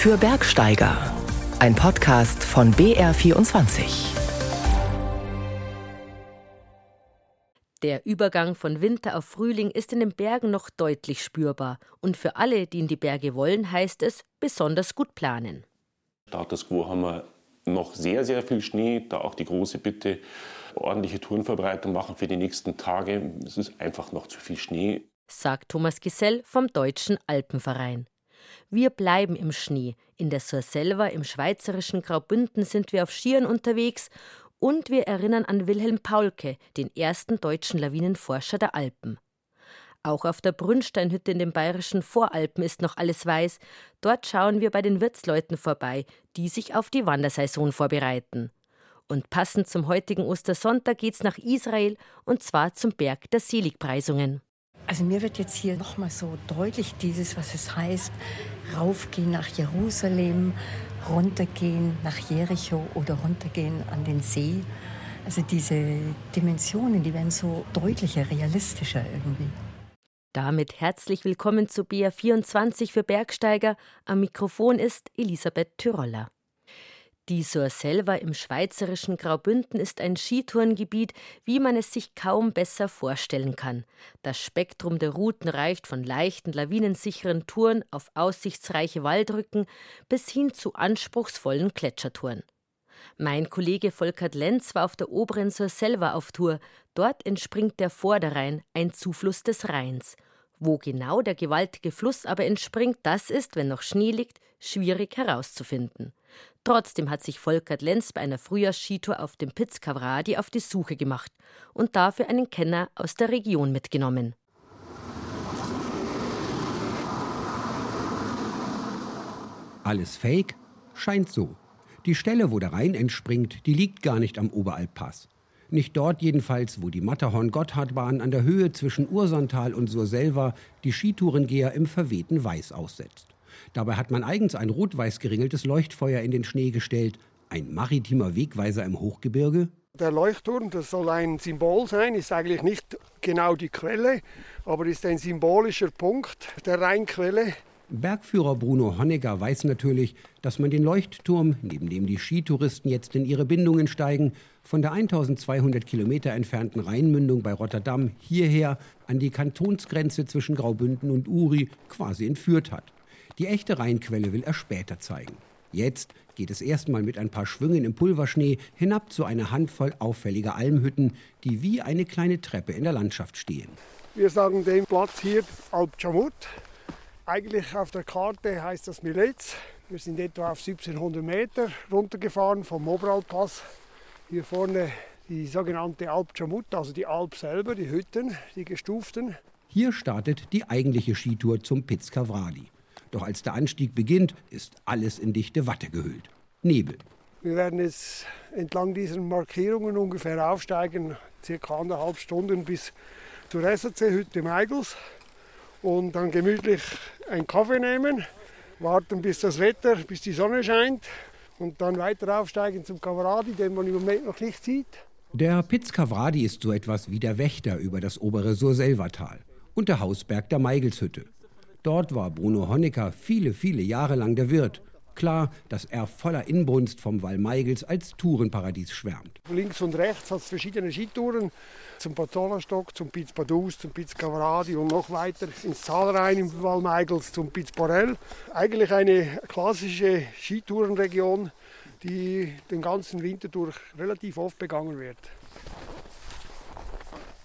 für Bergsteiger. Ein Podcast von BR24. Der Übergang von Winter auf Frühling ist in den Bergen noch deutlich spürbar. Und für alle, die in die Berge wollen, heißt es besonders gut planen. Status quo haben wir noch sehr, sehr viel Schnee. Da auch die große Bitte, ordentliche Tourenverbreitung machen für die nächsten Tage. Es ist einfach noch zu viel Schnee. Sagt Thomas Gisell vom Deutschen Alpenverein. Wir bleiben im Schnee. In der Surselva im schweizerischen Graubünden sind wir auf Skiern unterwegs und wir erinnern an Wilhelm Paulke, den ersten deutschen Lawinenforscher der Alpen. Auch auf der Brünnsteinhütte in den bayerischen Voralpen ist noch alles weiß. Dort schauen wir bei den Wirtsleuten vorbei, die sich auf die Wandersaison vorbereiten. Und passend zum heutigen Ostersonntag geht's nach Israel und zwar zum Berg der Seligpreisungen. Also mir wird jetzt hier nochmal so deutlich dieses, was es heißt, raufgehen nach Jerusalem, runtergehen nach Jericho oder runtergehen an den See. Also diese Dimensionen, die werden so deutlicher, realistischer irgendwie. Damit herzlich willkommen zu BR24 für Bergsteiger. Am Mikrofon ist Elisabeth Tyroller. Die Surselva im schweizerischen Graubünden ist ein Skitourengebiet, wie man es sich kaum besser vorstellen kann. Das Spektrum der Routen reicht von leichten, lawinensicheren Touren auf aussichtsreiche Waldrücken bis hin zu anspruchsvollen Gletschertouren. Mein Kollege Volkert Lenz war auf der oberen Surselva auf Tour. Dort entspringt der Vorderrhein, ein Zufluss des Rheins. Wo genau der gewaltige Fluss aber entspringt, das ist, wenn noch Schnee liegt, schwierig herauszufinden. Trotzdem hat sich Volkert Lenz bei einer Frühjahrsskitour auf dem Piz Cavradi auf die Suche gemacht und dafür einen Kenner aus der Region mitgenommen. Alles fake? Scheint so. Die Stelle, wo der Rhein entspringt, die liegt gar nicht am Oberalppass. Nicht dort jedenfalls, wo die Matterhorn-Gotthardbahn an der Höhe zwischen Ursontal und Surselva die Skitourengeher im verwehten Weiß aussetzt. Dabei hat man eigens ein rot-weiß geringeltes Leuchtfeuer in den Schnee gestellt. Ein maritimer Wegweiser im Hochgebirge? Der Leuchtturm, das soll ein Symbol sein, ist eigentlich nicht genau die Quelle, aber ist ein symbolischer Punkt der Rheinquelle. Bergführer Bruno Honegger weiß natürlich, dass man den Leuchtturm, neben dem die Skitouristen jetzt in ihre Bindungen steigen, von der 1200 Kilometer entfernten Rheinmündung bei Rotterdam hierher an die Kantonsgrenze zwischen Graubünden und Uri quasi entführt hat. Die echte Rheinquelle will er später zeigen. Jetzt geht es erstmal mit ein paar Schwüngen im Pulverschnee hinab zu einer Handvoll auffälliger Almhütten, die wie eine kleine Treppe in der Landschaft stehen. Wir sagen dem Platz hier Alp Chamut. Eigentlich auf der Karte heißt das Milez. Wir sind etwa auf 1700 Meter runtergefahren vom Oberalpass. Hier vorne die sogenannte Alp Chamut, also die Alp selber, die Hütten, die gestuften. Hier startet die eigentliche Skitour zum Piz Cavradi. Doch als der Anstieg beginnt, ist alles in dichte Watte gehüllt. Nebel. Wir werden jetzt entlang dieser Markierungen ungefähr aufsteigen, circa anderthalb Stunden bis zur SAC-Hütte Meigels und dann gemütlich einen Kaffee nehmen, warten bis das Wetter, bis die Sonne scheint und dann weiter aufsteigen zum Cavradi, den man im Moment noch nicht sieht. Der Piz Cavradi ist so etwas wie der Wächter über das obere Surselvatal und der Hausberg der Meigelshütte. Dort war Bruno Honecker viele, viele Jahre lang der Wirt. Klar, dass er voller Inbrunst vom Val Meigels als Tourenparadies schwärmt. Links und rechts hat es verschiedene Skitouren. Zum Pazzolastock, zum Piz Padus, zum Piz Cavaradi und noch weiter ins Tal rein im Val Meigels zum Piz Borel. Eigentlich eine klassische Skitourenregion, die den ganzen Winter durch relativ oft begangen wird.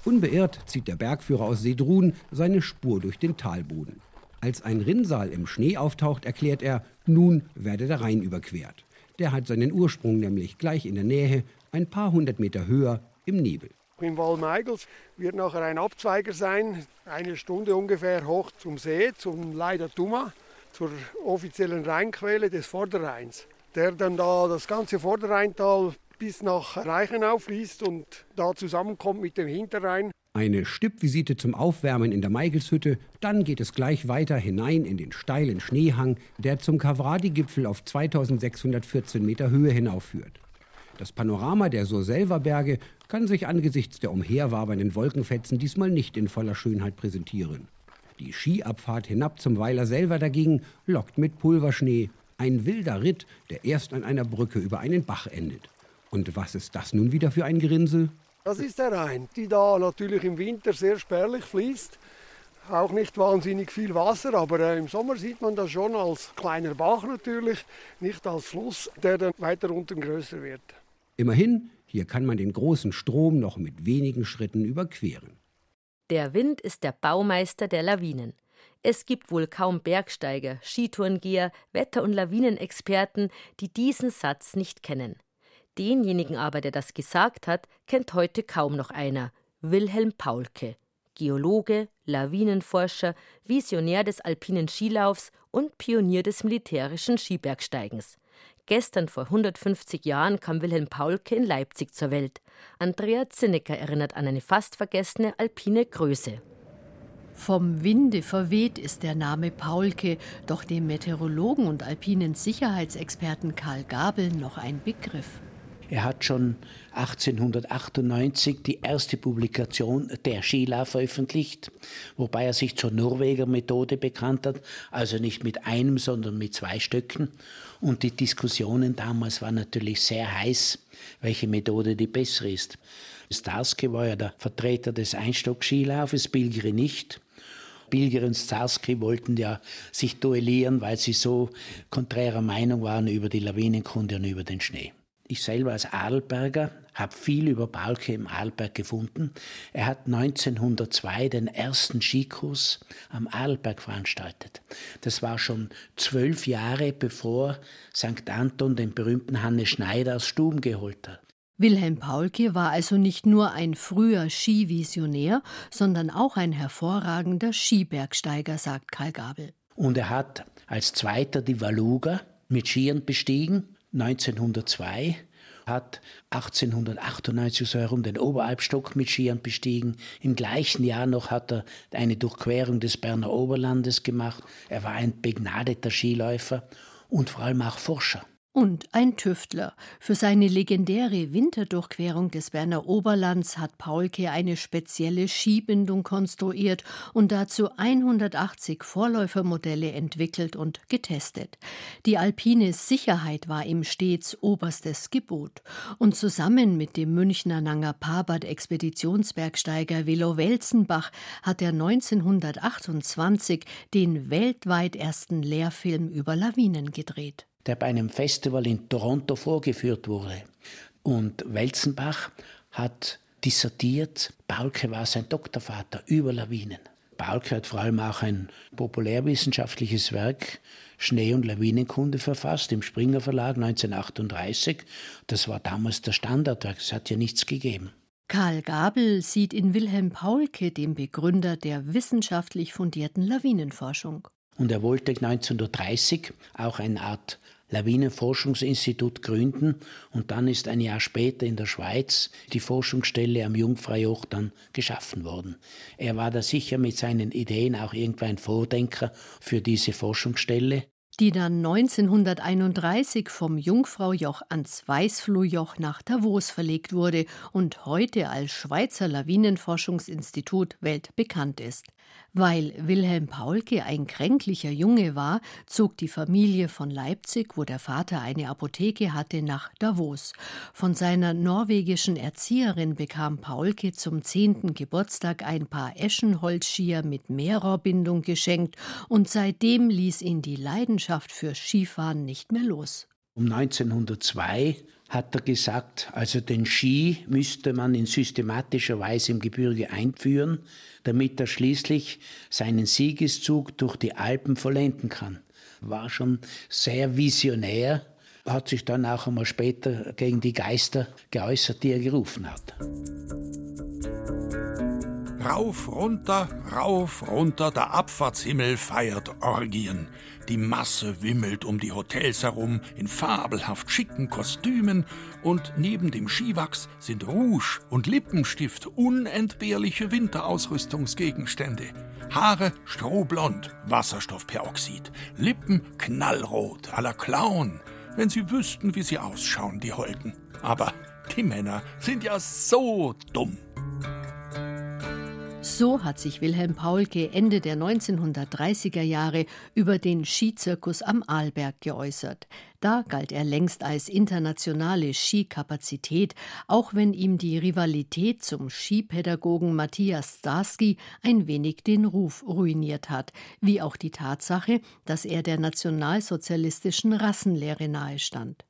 Unbeirrt zieht der Bergführer aus Sedrun seine Spur durch den Talboden. Als ein Rinnsal im Schnee auftaucht, erklärt er, nun werde der Rhein überquert. Der hat seinen Ursprung nämlich gleich in der Nähe, ein paar hundert Meter höher, im Nebel. Im Val Meigels wird nachher ein Abzweiger sein, eine Stunde ungefähr hoch zum See, zum Leider Tuma, zur offiziellen Rheinquelle des Vorderrheins, der dann da das ganze Vorderrheintal bis nach Reichenau fließt und da zusammenkommt mit dem Hinterrhein. Eine Stippvisite zum Aufwärmen in der Meigelshütte, dann geht es gleich weiter hinein in den steilen Schneehang, der zum Kavradi-Gipfel auf 2614 Meter Höhe hinaufführt. Das Panorama der Surselva-Berge kann sich angesichts der umherwabernden Wolkenfetzen diesmal nicht in voller Schönheit präsentieren. Die Skiabfahrt hinab zum Weiler selber dagegen lockt mit Pulverschnee, Ein wilder Ritt, der erst an einer Brücke über einen Bach endet. Und was ist das nun wieder für ein Gerinnsel? Das ist der Rhein, die da natürlich im Winter sehr spärlich fließt. Auch nicht wahnsinnig viel Wasser, aber äh, im Sommer sieht man das schon als kleiner Bach natürlich, nicht als Fluss, der dann weiter unten größer wird. Immerhin, hier kann man den großen Strom noch mit wenigen Schritten überqueren. Der Wind ist der Baumeister der Lawinen. Es gibt wohl kaum Bergsteiger, Skitourengeher, Wetter- und Lawinenexperten, die diesen Satz nicht kennen. Denjenigen aber, der das gesagt hat, kennt heute kaum noch einer. Wilhelm Paulke. Geologe, Lawinenforscher, Visionär des alpinen Skilaufs und Pionier des militärischen Skibergsteigens. Gestern vor 150 Jahren kam Wilhelm Paulke in Leipzig zur Welt. Andrea Zinnecker erinnert an eine fast vergessene alpine Größe. Vom Winde verweht ist der Name Paulke, doch dem Meteorologen und alpinen Sicherheitsexperten Karl Gabel noch ein Begriff. Er hat schon 1898 die erste Publikation der Skila veröffentlicht, wobei er sich zur Norweger Methode bekannt hat, also nicht mit einem, sondern mit zwei Stöcken. Und die Diskussionen damals waren natürlich sehr heiß, welche Methode die bessere ist. Starsky war ja der Vertreter des Einstock-Skilaufes, Bilgeri nicht. Bilger und Starsky wollten ja sich duellieren, weil sie so konträrer Meinung waren über die Lawinenkunde und über den Schnee. Ich selber als Adelberger habe viel über Balke im Arlberg gefunden. Er hat 1902 den ersten Skikurs am Arlberg veranstaltet. Das war schon zwölf Jahre bevor St. Anton den berühmten Hannes Schneider aus Stuben geholt hat. Wilhelm Paulke war also nicht nur ein früher Skivisionär, sondern auch ein hervorragender Skibergsteiger, sagt Karl Gabel. Und er hat als Zweiter die Valuga mit Skiern bestiegen 1902, hat 1898 so herum den Oberalpstock mit Skiern bestiegen. Im gleichen Jahr noch hat er eine Durchquerung des Berner Oberlandes gemacht. Er war ein begnadeter Skiläufer und vor allem auch Forscher und ein Tüftler. Für seine legendäre Winterdurchquerung des Berner Oberlands hat Paulke eine spezielle Skibindung konstruiert und dazu 180 Vorläufermodelle entwickelt und getestet. Die alpine Sicherheit war ihm stets oberstes Gebot. Und zusammen mit dem Münchner Nanger Parbat Expeditionsbergsteiger Willow Welzenbach hat er 1928 den weltweit ersten Lehrfilm über Lawinen gedreht der bei einem Festival in Toronto vorgeführt wurde. Und Welzenbach hat dissertiert, Paulke war sein Doktorvater über Lawinen. Paulke hat vor allem auch ein populärwissenschaftliches Werk Schnee- und Lawinenkunde verfasst im Springer Verlag 1938. Das war damals der Standardwerk, es hat ja nichts gegeben. Karl Gabel sieht in Wilhelm Paulke den Begründer der wissenschaftlich fundierten Lawinenforschung. Und er wollte 1930 auch eine Art Lawinenforschungsinstitut gründen und dann ist ein Jahr später in der Schweiz die Forschungsstelle am Jungfreijoch dann geschaffen worden. Er war da sicher mit seinen Ideen auch irgendwann ein Vordenker für diese Forschungsstelle die dann 1931 vom Jungfraujoch ans Weißfluhjoch nach Davos verlegt wurde und heute als Schweizer Lawinenforschungsinstitut weltbekannt ist. Weil Wilhelm Paulke ein kränklicher Junge war, zog die Familie von Leipzig, wo der Vater eine Apotheke hatte, nach Davos. Von seiner norwegischen Erzieherin bekam Paulke zum zehnten Geburtstag ein paar Eschenholzschier mit Meerrohrbindung geschenkt und seitdem ließ ihn die Leidenschaft für Skifahren nicht mehr los. Um 1902 hat er gesagt, also den Ski müsste man in systematischer Weise im Gebirge einführen, damit er schließlich seinen Siegeszug durch die Alpen vollenden kann. War schon sehr visionär, hat sich dann auch einmal später gegen die Geister geäußert, die er gerufen hat. Rauf, runter, rauf, runter, der Abfahrtshimmel feiert Orgien. Die Masse wimmelt um die Hotels herum in fabelhaft schicken Kostümen und neben dem Skiwachs sind Rouge und Lippenstift unentbehrliche Winterausrüstungsgegenstände. Haare strohblond, Wasserstoffperoxid, Lippen knallrot, à la Clown. Wenn Sie wüssten, wie sie ausschauen, die Holden. Aber die Männer sind ja so dumm. So hat sich Wilhelm Paulke Ende der 1930er Jahre über den Skizirkus am Arlberg geäußert. Da galt er längst als internationale Skikapazität, auch wenn ihm die Rivalität zum Skipädagogen Matthias Starsky ein wenig den Ruf ruiniert hat, wie auch die Tatsache, dass er der nationalsozialistischen Rassenlehre nahestand.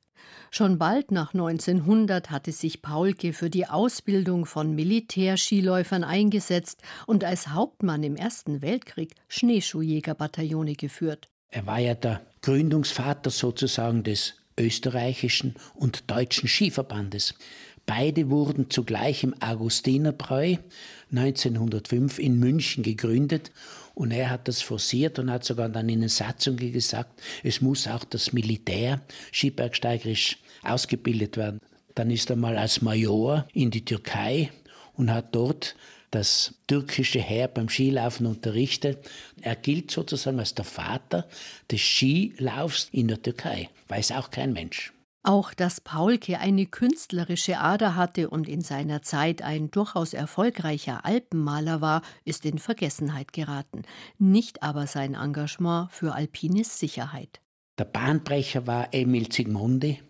Schon bald nach 1900 hatte sich Paulke für die Ausbildung von Militärskiläufern eingesetzt und als Hauptmann im Ersten Weltkrieg Schneeschuhjägerbataillone geführt. Er war ja der Gründungsvater sozusagen des österreichischen und deutschen Skiverbandes. Beide wurden zugleich im Augustinerbräu 1905 in München gegründet und er hat das forciert und hat sogar dann in den Satzungen gesagt, es muss auch das Militär skibergsteigerisch ausgebildet werden. Dann ist er mal als Major in die Türkei und hat dort das türkische Heer beim Skilaufen unterrichtet. Er gilt sozusagen als der Vater des Skilaufs in der Türkei. Weiß auch kein Mensch. Auch dass Paulke eine künstlerische Ader hatte und in seiner Zeit ein durchaus erfolgreicher Alpenmaler war, ist in Vergessenheit geraten, nicht aber sein Engagement für alpine Sicherheit. Der Bahnbrecher war Emil Zygmundi,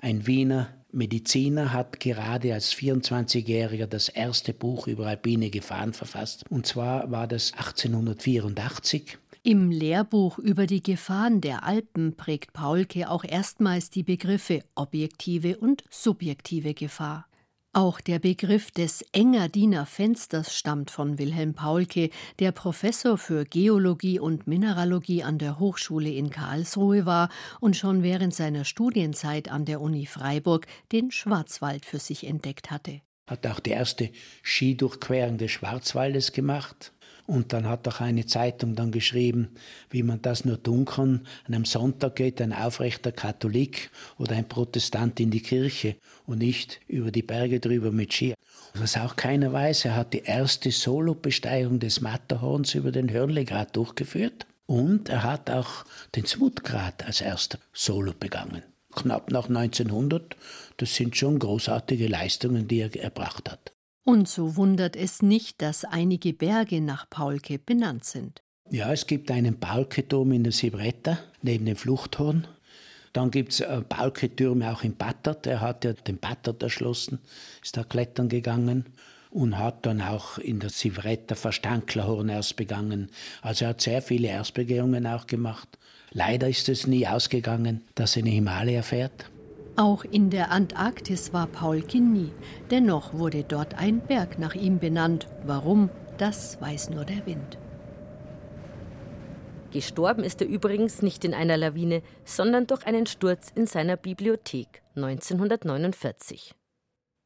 ein Wiener Mediziner, hat gerade als 24-Jähriger das erste Buch über alpine Gefahren verfasst. Und zwar war das 1884. Im Lehrbuch über die Gefahren der Alpen prägt Paulke auch erstmals die Begriffe objektive und subjektive Gefahr. Auch der Begriff des Engadiner Fensters stammt von Wilhelm Paulke, der Professor für Geologie und Mineralogie an der Hochschule in Karlsruhe war und schon während seiner Studienzeit an der Uni Freiburg den Schwarzwald für sich entdeckt hatte. Hat auch die erste Skidurchquerung des Schwarzwaldes gemacht. Und dann hat auch eine Zeitung dann geschrieben, wie man das nur tun kann. An einem Sonntag geht ein aufrechter Katholik oder ein Protestant in die Kirche und nicht über die Berge drüber mit Ski. Was auch keiner weiß, er hat die erste Solobesteigung des Matterhorns über den Hörnlegrad durchgeführt und er hat auch den Smutgrad als erster Solo begangen. Knapp nach 1900, das sind schon großartige Leistungen, die er erbracht hat. Und so wundert es nicht, dass einige Berge nach Paulke benannt sind. Ja, es gibt einen Paulke-Turm in der Sibretta neben dem Fluchthorn. Dann gibt es äh, Paulke-Türme auch in Battert. Er hat ja den Battert erschlossen, ist da klettern gegangen und hat dann auch in der Sivretta Verstanklerhorn erst begangen. Also er hat sehr viele Erstbegehungen auch gemacht. Leider ist es nie ausgegangen, dass er in die Himalaya fährt. Auch in der Antarktis war Paul nie. Dennoch wurde dort ein Berg nach ihm benannt. Warum, das weiß nur der Wind. Gestorben ist er übrigens nicht in einer Lawine, sondern durch einen Sturz in seiner Bibliothek 1949.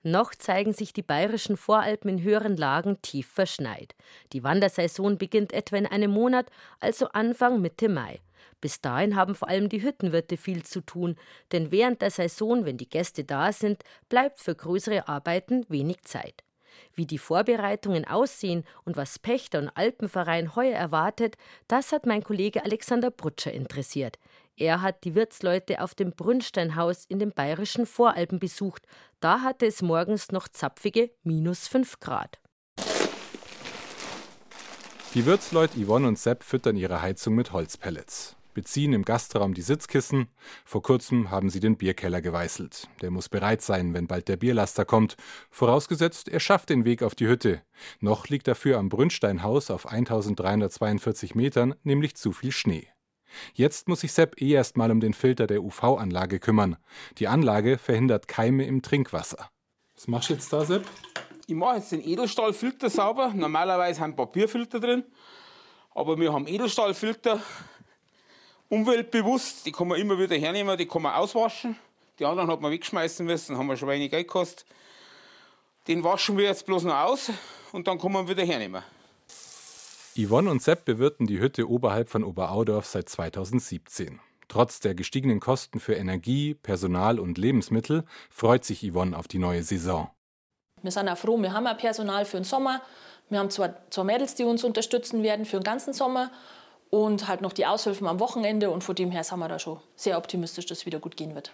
Noch zeigen sich die bayerischen Voralpen in höheren Lagen tief verschneit. Die Wandersaison beginnt etwa in einem Monat, also Anfang Mitte Mai. Bis dahin haben vor allem die Hüttenwirte viel zu tun, denn während der Saison, wenn die Gäste da sind, bleibt für größere Arbeiten wenig Zeit. Wie die Vorbereitungen aussehen und was Pächter und Alpenverein heuer erwartet, das hat mein Kollege Alexander Brutscher interessiert. Er hat die Wirtsleute auf dem Brünnsteinhaus in den bayerischen Voralpen besucht. Da hatte es morgens noch zapfige minus 5 Grad. Die Wirtsleute Yvonne und Sepp füttern ihre Heizung mit Holzpellets beziehen im Gastraum die Sitzkissen. Vor kurzem haben sie den Bierkeller geweißelt. Der muss bereit sein, wenn bald der Bierlaster kommt. Vorausgesetzt, er schafft den Weg auf die Hütte. Noch liegt dafür am Brünnsteinhaus auf 1342 Metern nämlich zu viel Schnee. Jetzt muss sich Sepp eh erst mal um den Filter der UV-Anlage kümmern. Die Anlage verhindert Keime im Trinkwasser. Was machst du jetzt da, Sepp? Ich mache jetzt den Edelstahlfilter sauber. Normalerweise haben Papierfilter drin. Aber wir haben Edelstahlfilter umweltbewusst, die kann man immer wieder hernehmen, die kann man auswaschen. Die anderen hat man wegschmeißen müssen, haben wir schon wenig Geld gekostet. Den waschen wir jetzt bloß noch aus und dann kann man wieder hernehmen. Yvonne und Sepp bewirten die Hütte oberhalb von Oberaudorf seit 2017. Trotz der gestiegenen Kosten für Energie, Personal und Lebensmittel freut sich Yvonne auf die neue Saison. Wir sind auch froh, wir haben auch Personal für den Sommer. Wir haben zwei, zwei Mädels, die uns unterstützen werden für den ganzen Sommer und halt noch die Aushilfen am Wochenende. Und von dem her sind wir da schon sehr optimistisch, dass es wieder gut gehen wird.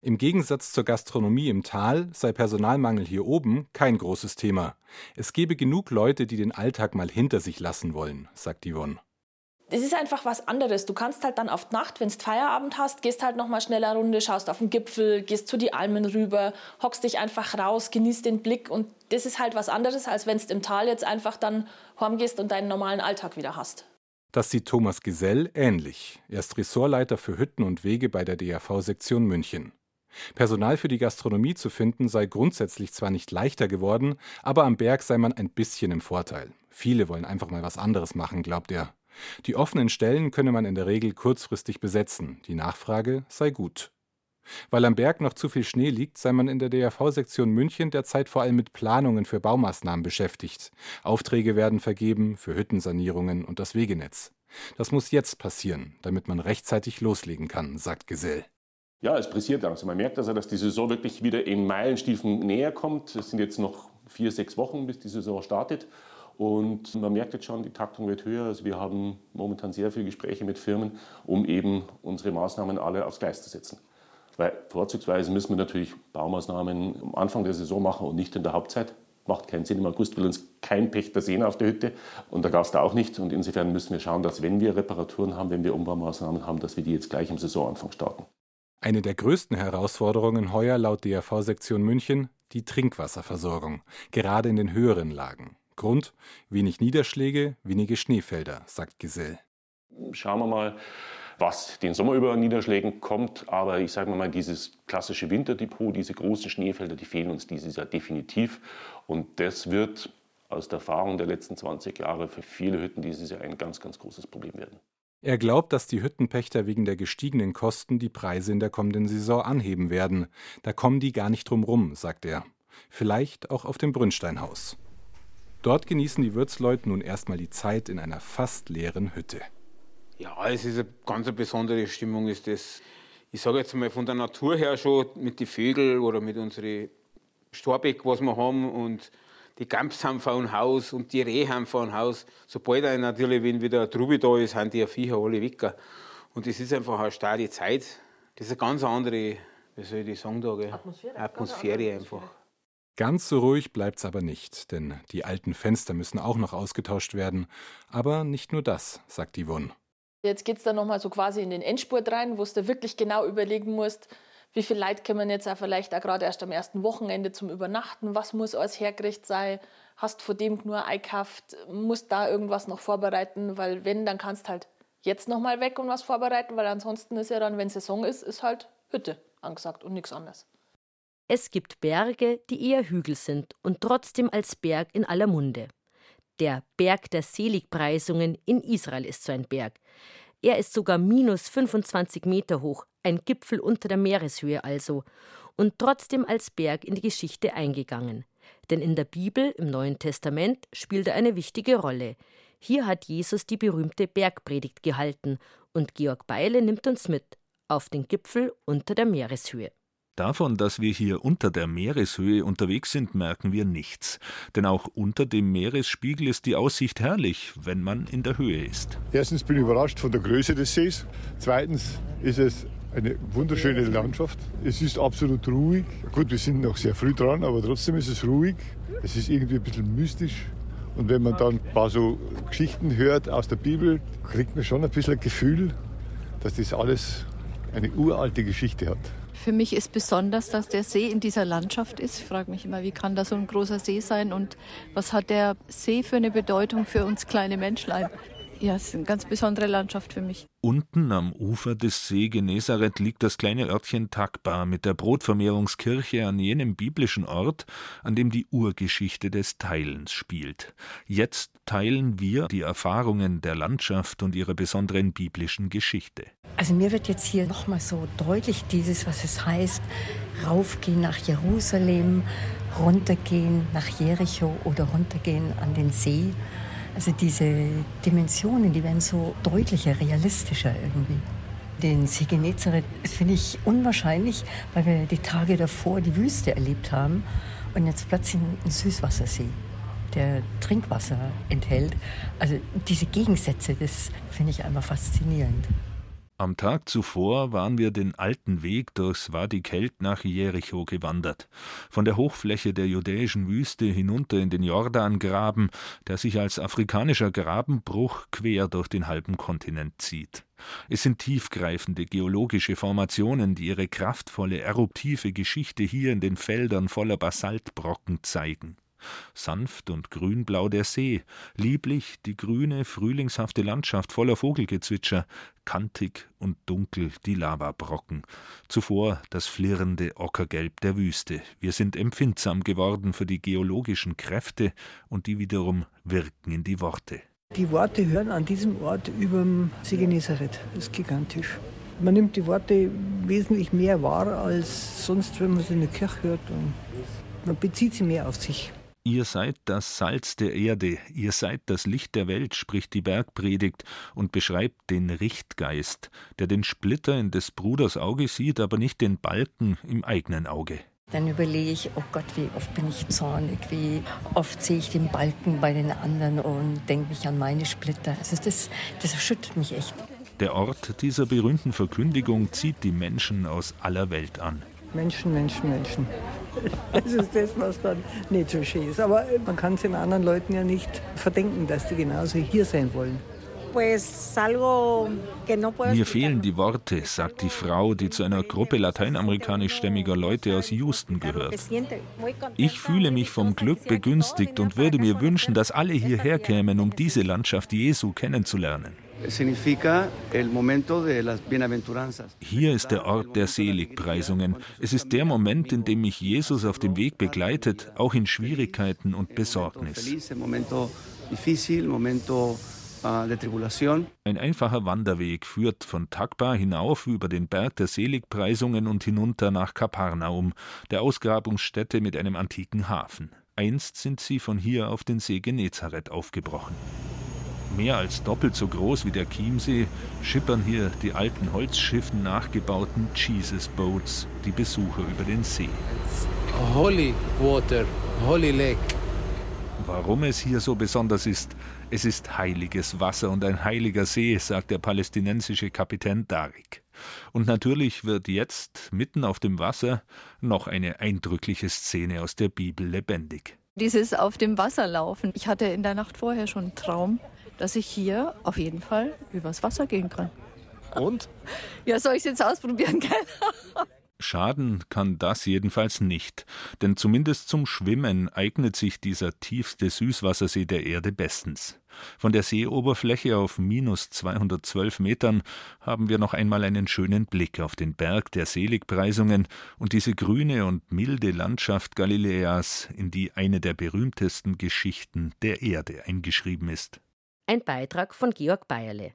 Im Gegensatz zur Gastronomie im Tal sei Personalmangel hier oben kein großes Thema. Es gebe genug Leute, die den Alltag mal hinter sich lassen wollen, sagt Yvonne. Es ist einfach was anderes. Du kannst halt dann auf die Nacht, wenn du Feierabend hast, gehst halt noch mal schneller Runde, schaust auf den Gipfel, gehst zu die Almen rüber, hockst dich einfach raus, genießt den Blick und das ist halt was anderes, als wenn du im Tal jetzt einfach dann heimgehst und deinen normalen Alltag wieder hast. Das sieht Thomas Gesell ähnlich. Er ist Ressortleiter für Hütten und Wege bei der DAV-Sektion München. Personal für die Gastronomie zu finden sei grundsätzlich zwar nicht leichter geworden, aber am Berg sei man ein bisschen im Vorteil. Viele wollen einfach mal was anderes machen, glaubt er. Die offenen Stellen könne man in der Regel kurzfristig besetzen, die Nachfrage sei gut. Weil am Berg noch zu viel Schnee liegt, sei man in der DRV-Sektion München derzeit vor allem mit Planungen für Baumaßnahmen beschäftigt. Aufträge werden vergeben für Hüttensanierungen und das Wegenetz. Das muss jetzt passieren, damit man rechtzeitig loslegen kann, sagt Gesell. Ja, es pressiert langsam. Man merkt also, dass die Saison wirklich wieder in Meilenstiefeln näher kommt. Es sind jetzt noch vier, sechs Wochen, bis die Saison startet. Und man merkt jetzt schon, die Taktung wird höher. Also wir haben momentan sehr viele Gespräche mit Firmen, um eben unsere Maßnahmen alle aufs Gleis zu setzen. Weil vorzugsweise müssen wir natürlich Baumaßnahmen am Anfang der Saison machen und nicht in der Hauptzeit. Macht keinen Sinn. Im August will uns kein Pächter sehen auf der Hütte und der Gast auch nicht. Und insofern müssen wir schauen, dass wenn wir Reparaturen haben, wenn wir Umbaumaßnahmen haben, dass wir die jetzt gleich im Saisonanfang starten. Eine der größten Herausforderungen heuer laut DRV-Sektion München die Trinkwasserversorgung, gerade in den höheren Lagen. Grund: wenig Niederschläge, wenige Schneefelder, sagt Gesell. Schauen wir mal, was den Sommer über Niederschlägen kommt. Aber ich sage mal, dieses klassische Winterdepot, diese großen Schneefelder, die fehlen uns dieses Jahr definitiv. Und das wird aus der Erfahrung der letzten 20 Jahre für viele Hütten dieses Jahr ein ganz, ganz großes Problem werden. Er glaubt, dass die Hüttenpächter wegen der gestiegenen Kosten die Preise in der kommenden Saison anheben werden. Da kommen die gar nicht drum rum, sagt er. Vielleicht auch auf dem Brünnsteinhaus. Dort genießen die Wirtsleute nun erstmal die Zeit in einer fast leeren Hütte. Ja, es ist eine ganz besondere Stimmung. Ist das. Ich sage jetzt mal von der Natur her schon mit den Vögeln oder mit unseren Storbeck, was wir haben und die Gamps haben vor ein Haus und die Rehe haben vor ein Haus. Sobald dann natürlich, wenn wieder eine Truppe da ist, sind die Viecher alle weg. Und das ist einfach eine starke Zeit. Das ist eine ganz andere, wie soll ich sagen, da, Atmosphäre, Atmosphäre einfach. Ganz so ruhig bleibt's aber nicht, denn die alten Fenster müssen auch noch ausgetauscht werden. Aber nicht nur das, sagt Yvonne. Jetzt geht es dann nochmal so quasi in den Endspurt rein, wo du wirklich genau überlegen musst, wie viel Leute kommen jetzt auch vielleicht auch gerade erst am ersten Wochenende zum Übernachten? Was muss alles hergerichtet sein? Hast von dem nur einkauft? Musst da irgendwas noch vorbereiten? Weil wenn, dann kannst halt jetzt noch mal weg und was vorbereiten, weil ansonsten ist ja dann, wenn Saison ist, ist halt Hütte angesagt und nichts anderes. Es gibt Berge, die eher Hügel sind und trotzdem als Berg in aller Munde. Der Berg der Seligpreisungen in Israel ist so ein Berg. Er ist sogar minus 25 Meter hoch, ein Gipfel unter der Meereshöhe also, und trotzdem als Berg in die Geschichte eingegangen. Denn in der Bibel, im Neuen Testament, spielt er eine wichtige Rolle. Hier hat Jesus die berühmte Bergpredigt gehalten, und Georg Beile nimmt uns mit auf den Gipfel unter der Meereshöhe. Davon, dass wir hier unter der Meereshöhe unterwegs sind, merken wir nichts. Denn auch unter dem Meeresspiegel ist die Aussicht herrlich, wenn man in der Höhe ist. Erstens bin ich überrascht von der Größe des Sees. Zweitens ist es eine wunderschöne Landschaft. Es ist absolut ruhig. Gut, wir sind noch sehr früh dran, aber trotzdem ist es ruhig. Es ist irgendwie ein bisschen mystisch. Und wenn man dann ein paar so Geschichten hört aus der Bibel, kriegt man schon ein bisschen ein Gefühl, dass das alles eine uralte Geschichte hat. Für mich ist besonders, dass der See in dieser Landschaft ist. Ich frage mich immer, wie kann da so ein großer See sein und was hat der See für eine Bedeutung für uns kleine Menschlein? Ja, es ist eine ganz besondere Landschaft für mich. Unten am Ufer des See Genezareth liegt das kleine Örtchen Takbar mit der Brotvermehrungskirche an jenem biblischen Ort, an dem die Urgeschichte des Teilens spielt. Jetzt teilen wir die Erfahrungen der Landschaft und ihrer besonderen biblischen Geschichte. Also mir wird jetzt hier nochmal so deutlich dieses, was es heißt, raufgehen nach Jerusalem, runtergehen nach Jericho oder runtergehen an den See. Also diese Dimensionen, die werden so deutlicher, realistischer irgendwie. Den See Genezareth finde ich unwahrscheinlich, weil wir die Tage davor die Wüste erlebt haben und jetzt plötzlich ein Süßwassersee, der Trinkwasser enthält. Also diese Gegensätze, das finde ich einfach faszinierend. Am Tag zuvor waren wir den alten Weg durchs Wadi Kelt nach Jericho gewandert, von der Hochfläche der judäischen Wüste hinunter in den Jordangraben, der sich als afrikanischer Grabenbruch quer durch den halben Kontinent zieht. Es sind tiefgreifende geologische Formationen, die ihre kraftvolle eruptive Geschichte hier in den Feldern voller Basaltbrocken zeigen. Sanft und grünblau der See, lieblich die grüne, frühlingshafte Landschaft voller Vogelgezwitscher, kantig und dunkel die Lavabrocken. Zuvor das flirrende Ockergelb der Wüste. Wir sind empfindsam geworden für die geologischen Kräfte und die wiederum wirken in die Worte. Die Worte hören an diesem Ort über dem See Genezareth. Das ist gigantisch. Man nimmt die Worte wesentlich mehr wahr als sonst, wenn man sie in der Kirche hört. Man bezieht sie mehr auf sich. Ihr seid das Salz der Erde, ihr seid das Licht der Welt, spricht die Bergpredigt und beschreibt den Richtgeist, der den Splitter in des Bruders Auge sieht, aber nicht den Balken im eigenen Auge. Dann überlege ich, oh Gott, wie oft bin ich zornig, wie oft sehe ich den Balken bei den anderen und denke mich an meine Splitter. Also das, das erschüttert mich echt. Der Ort dieser berühmten Verkündigung zieht die Menschen aus aller Welt an. Menschen, Menschen, Menschen. Das ist das, was dann nicht so schön ist. Aber man kann es den anderen Leuten ja nicht verdenken, dass die genauso hier sein wollen. Mir fehlen die Worte, sagt die Frau, die zu einer Gruppe lateinamerikanischstämmiger Leute aus Houston gehört. Ich fühle mich vom Glück begünstigt und würde mir wünschen, dass alle hierher kämen, um diese Landschaft Jesu kennenzulernen. Hier ist der Ort der Seligpreisungen. Es ist der Moment, in dem mich Jesus auf dem Weg begleitet, auch in Schwierigkeiten und Besorgnis. Ah, Ein einfacher Wanderweg führt von Takba hinauf über den Berg der Seligpreisungen und hinunter nach Kapernaum, der Ausgrabungsstätte mit einem antiken Hafen. Einst sind sie von hier auf den See Genezareth aufgebrochen. Mehr als doppelt so groß wie der Chiemsee schippern hier die alten Holzschiffen nachgebauten Jesus Boats die Besucher über den See. Holy Water, Holy Lake. Warum es hier so besonders ist, es ist heiliges Wasser und ein heiliger See, sagt der palästinensische Kapitän Darik. Und natürlich wird jetzt, mitten auf dem Wasser, noch eine eindrückliche Szene aus der Bibel lebendig. Dieses auf dem Wasser laufen. Ich hatte in der Nacht vorher schon einen Traum, dass ich hier auf jeden Fall übers Wasser gehen kann. Und? Ja, soll ich es jetzt ausprobieren, gell? Schaden kann das jedenfalls nicht, denn zumindest zum Schwimmen eignet sich dieser tiefste Süßwassersee der Erde bestens. Von der Seeoberfläche auf minus 212 Metern haben wir noch einmal einen schönen Blick auf den Berg der Seligpreisungen und diese grüne und milde Landschaft Galiläas, in die eine der berühmtesten Geschichten der Erde eingeschrieben ist. Ein Beitrag von Georg Bayerle.